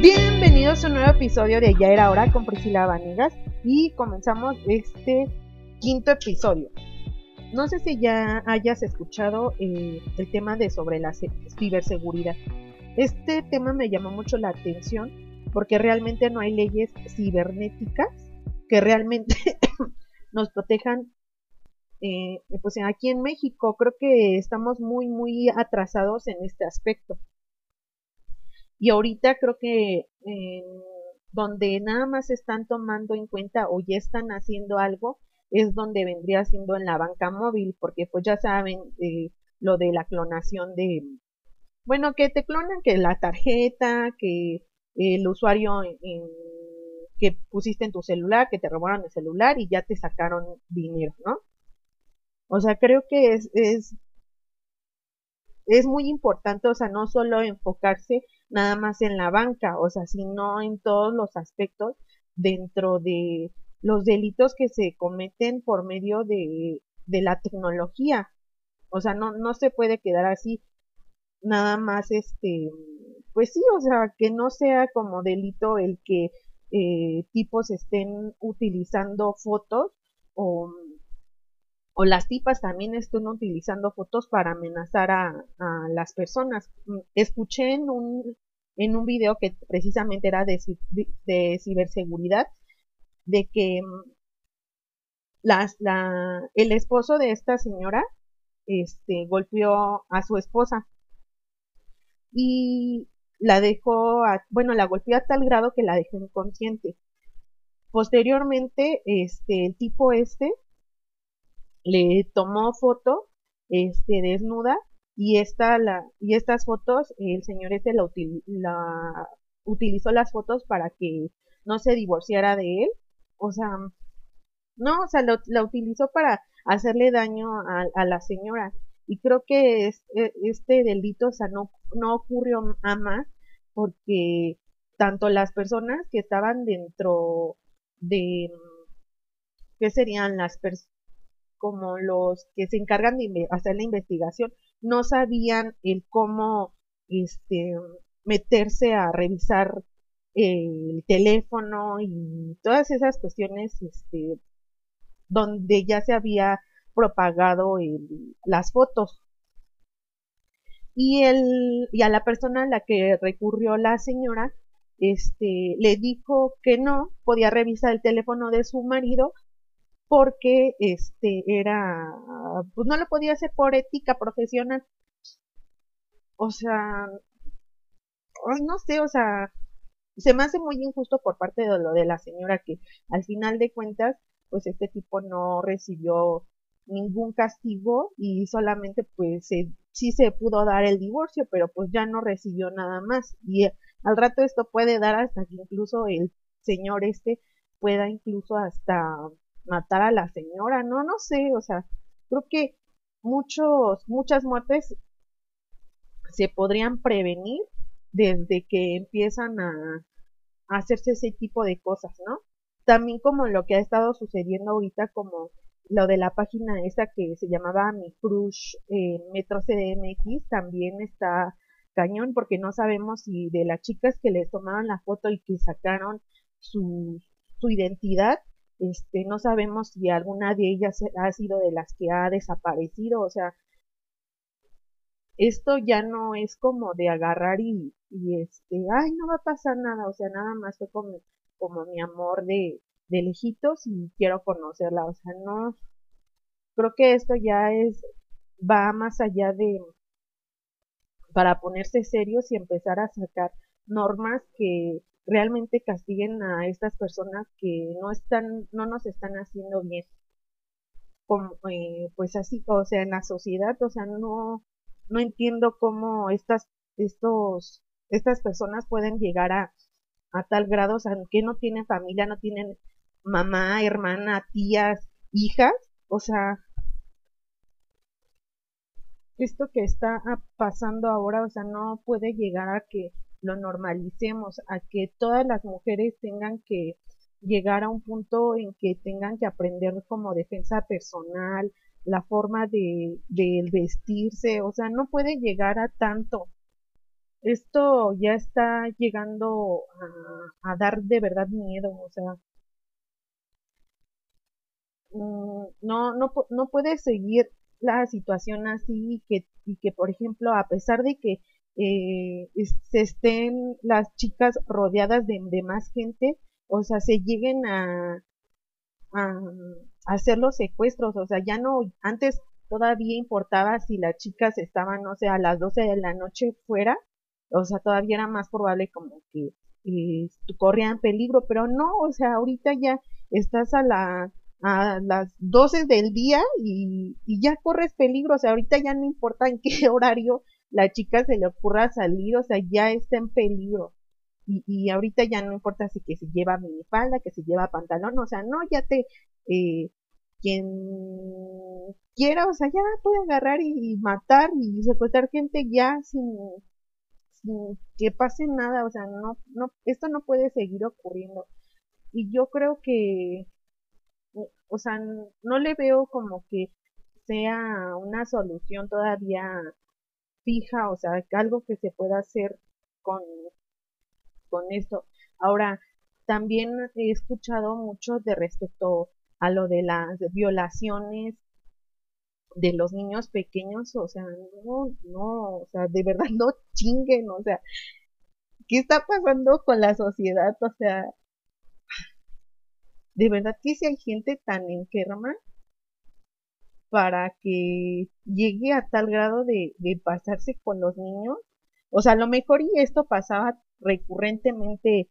Bienvenidos a un nuevo episodio de Ya era hora con Priscila Vanegas y comenzamos este quinto episodio. No sé si ya hayas escuchado eh, el tema de sobre la ciberseguridad. Este tema me llamó mucho la atención porque realmente no hay leyes cibernéticas que realmente nos protejan. Eh, pues aquí en México creo que estamos muy muy atrasados en este aspecto. Y ahorita creo que donde nada más están tomando en cuenta o ya están haciendo algo es donde vendría siendo en la banca móvil, porque pues ya saben eh, lo de la clonación de, bueno, que te clonan que la tarjeta, que el usuario que pusiste en tu celular, que te robaron el celular y ya te sacaron dinero, ¿no? O sea, creo que es, es, es muy importante, o sea, no solo enfocarse nada más en la banca, o sea, sino en todos los aspectos dentro de los delitos que se cometen por medio de, de la tecnología. O sea, no, no se puede quedar así nada más este pues sí o sea que no sea como delito el que eh, tipos estén utilizando fotos o, o las tipas también estén utilizando fotos para amenazar a, las personas escuché en un en un video que precisamente era de, de ciberseguridad de que mm, las, la, el esposo de esta señora este, golpeó a su esposa y la dejó, bueno, la golpeó a tal grado que la dejó inconsciente. Posteriormente, este, el tipo este le tomó foto, este, desnuda, y esta, la, y estas fotos, el señor este la, la utilizó las fotos para que no se divorciara de él o sea, no, o sea, lo, la utilizó para hacerle daño a, la señora. Y creo que e, este delito, o sea, no, no ocurrió a más porque tanto las personas que estaban dentro de, ¿qué serían las? Como los que se encargan de hacer la investigación, no sabían el cómo este, meterse a revisar el teléfono y todas esas cuestiones este, donde ya se había propagado las fotos. Y, el, y a la persona a la que recurrió la señora, este, le dijo que no podía revisar el teléfono de su marido porque este era pues no lo podía hacer por ética profesional o sea no sé o sea se me hace muy injusto por parte de lo de la señora que al final de cuentas, pues este tipo no recibió ningún castigo y solamente pues sí se pudo dar el divorcio, pero pues ya no recibió nada más. Y al rato esto puede dar hasta que incluso el señor este pueda incluso hasta matar a la señora, no, no sé, o sea, creo que muchos, muchas muertes se podrían prevenir desde que empiezan a, hacerse ese tipo de cosas, ¿no? También como lo que ha estado sucediendo ahorita, como lo de la página esa que se llamaba Mi Crush eh, Metro CDMX, también está cañón porque no sabemos si de las chicas que les tomaron la foto y que sacaron su, su identidad, este, no sabemos si alguna de ellas ha sido de las que ha desaparecido, o sea, esto ya no es como de agarrar y, este, ay, no va a pasar nada, o sea, nada más fue como, como mi amor de, de lejitos y quiero conocerla, o sea, no, creo que esto ya es, va más allá de, para ponerse serios y empezar a sacar normas que realmente castiguen a estas personas que no están, no nos están haciendo bien. Eh, pues así, o sea, en la sociedad, o sea, no, no entiendo cómo estas, estos, estas personas pueden llegar a, a tal grado, o sea, que no tienen familia, no tienen mamá, hermana, tías, hijas, o sea, esto que está pasando ahora, o sea, no puede llegar a que lo normalicemos, a que todas las mujeres tengan que llegar a un punto en que tengan que aprender como defensa personal, la forma de, de vestirse, o sea, no puede llegar a tanto. esto ya está llegando a, a dar de verdad miedo, o sea, mm, no, no, no puede seguir la situación así y que, y que por ejemplo, a pesar de que eh, se estén las chicas rodeadas de, más gente, o sea, se lleguen a, a, hacer los secuestros, o sea, ya no, antes todavía importaba si las chicas estaban, no sé, a las 12 de la noche fuera, o sea, todavía era más probable como que eh, corrían peligro, pero no, o sea, ahorita ya estás a la a las 12 del día y, y ya corres peligro, o sea, ahorita ya no importa en qué horario la chica se le ocurra salir, o sea, ya está en peligro. Y, y ahorita ya no importa si que se lleva minifalda, que se lleva pantalón, o sea, no, ya te, eh, quien quiera, o sea, ya puede agarrar y, matar y secuestrar gente ya sin, sin que pase nada, o sea, no, no, esto no puede seguir ocurriendo. Y yo creo que, o sea, no le veo como que sea una solución todavía fija, o sea, algo que se pueda hacer con, con esto. Ahora, también he escuchado mucho de respecto a lo de las violaciones de los niños pequeños, o sea, no, no, o sea, de verdad no chinguen, o sea, ¿qué está pasando con la sociedad? O sea, de verdad que si hay gente tan enferma para que llegue a tal grado de, de pasarse con los niños. O sea, a lo mejor y esto pasaba recurrentemente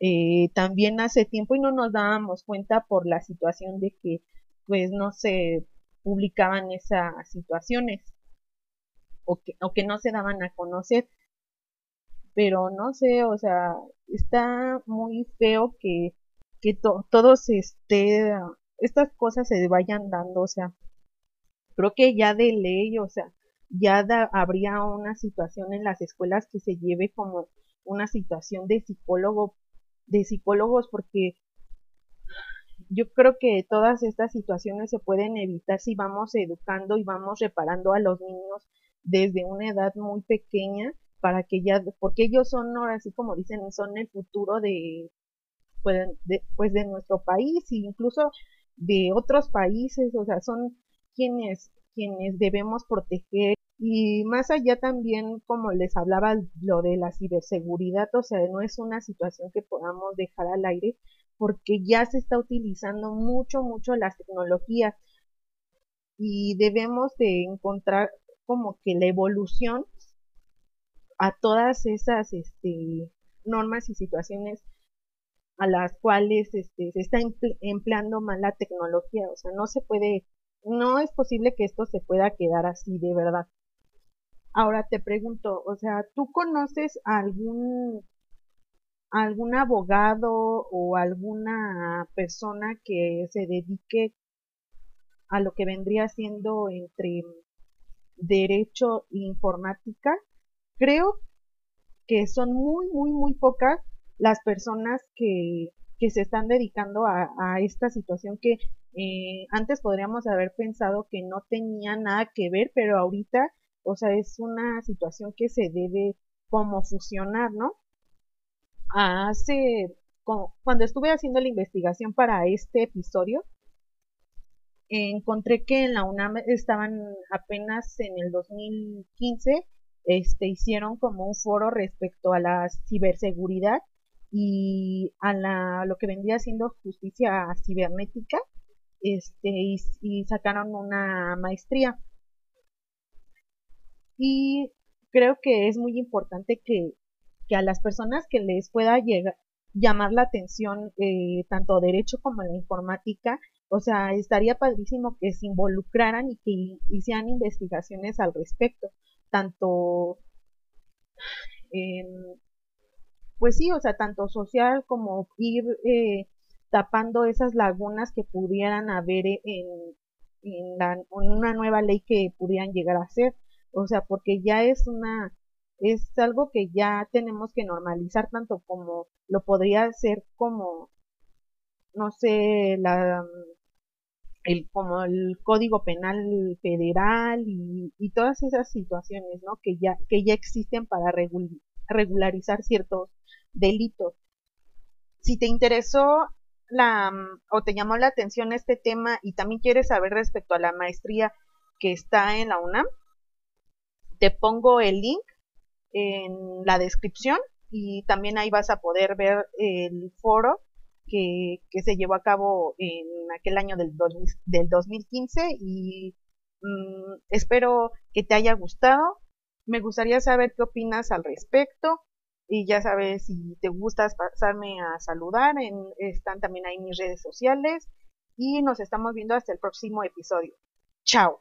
eh, también hace tiempo y no nos dábamos cuenta por la situación de que pues no se publicaban esas situaciones o que, o que no se daban a conocer. Pero no sé, o sea, está muy feo que, que todos este, estas cosas se vayan dando, o sea, creo que ya de ley, o sea, ya habría una situación en las escuelas que se lleve como una situación de psicólogo de psicólogos porque yo creo que todas estas situaciones se pueden evitar si vamos educando y vamos reparando a los niños desde una edad muy pequeña para que ya, porque ellos son ahora así como dicen, son el futuro de pues, de, pues de nuestro país e incluso de otros países, o sea, son quienes, quienes debemos proteger y más allá también, como les hablaba, lo de la ciberseguridad, o sea, no es una situación que podamos dejar al aire porque ya se está utilizando mucho, mucho las tecnologías y debemos de encontrar como que la evolución a todas esas este, normas y situaciones a las cuales este, se está empleando mal la tecnología. O sea, no se puede, no es posible que esto se pueda quedar así de verdad. Ahora te pregunto, o sea, ¿tú conoces algún algún abogado o alguna persona que se dedique a lo que vendría siendo entre derecho e informática? Creo que son muy, muy, muy pocas las personas que, que se están dedicando a, esta situación que eh, antes podríamos haber pensado que no tenía nada que ver, pero ahorita o sea, es una situación que se debe como fusionar, ¿no? Hace, cuando estuve haciendo la investigación para este episodio, encontré que en la UNAM estaban apenas en el 2015, este, hicieron como un foro respecto a la ciberseguridad y a la, lo que vendría siendo justicia cibernética, este, y sacaron una maestría. Y creo que es muy importante que, que a las personas que les pueda llegar, llamar la atención eh, tanto derecho como la informática, o sea, estaría padrísimo que se involucraran y que hicieran investigaciones al respecto, tanto en, pues sí, o sea, tanto social como ir eh, tapando esas lagunas que pudieran haber en, en, la, una nueva ley que pudieran llegar a ser o sea, porque ya es una, es algo que ya tenemos que normalizar tanto como lo podría ser como, no sé, la, el, como el Código Penal Federal y, todas esas situaciones, ¿no? Que ya, que ya existen para regularizar ciertos delitos. Si te interesó la, o te llamó la atención este tema y también quieres saber respecto a la maestría que está en la UNAM, te pongo el link en la descripción y también ahí vas a poder ver el foro que, se llevó a cabo en aquel año del, del 2015 y mm, espero que te haya gustado. Me gustaría saber qué opinas al respecto y ya sabes si te gusta pasarme a saludar, en, están también ahí mis redes sociales y nos estamos viendo hasta el próximo episodio. Chao.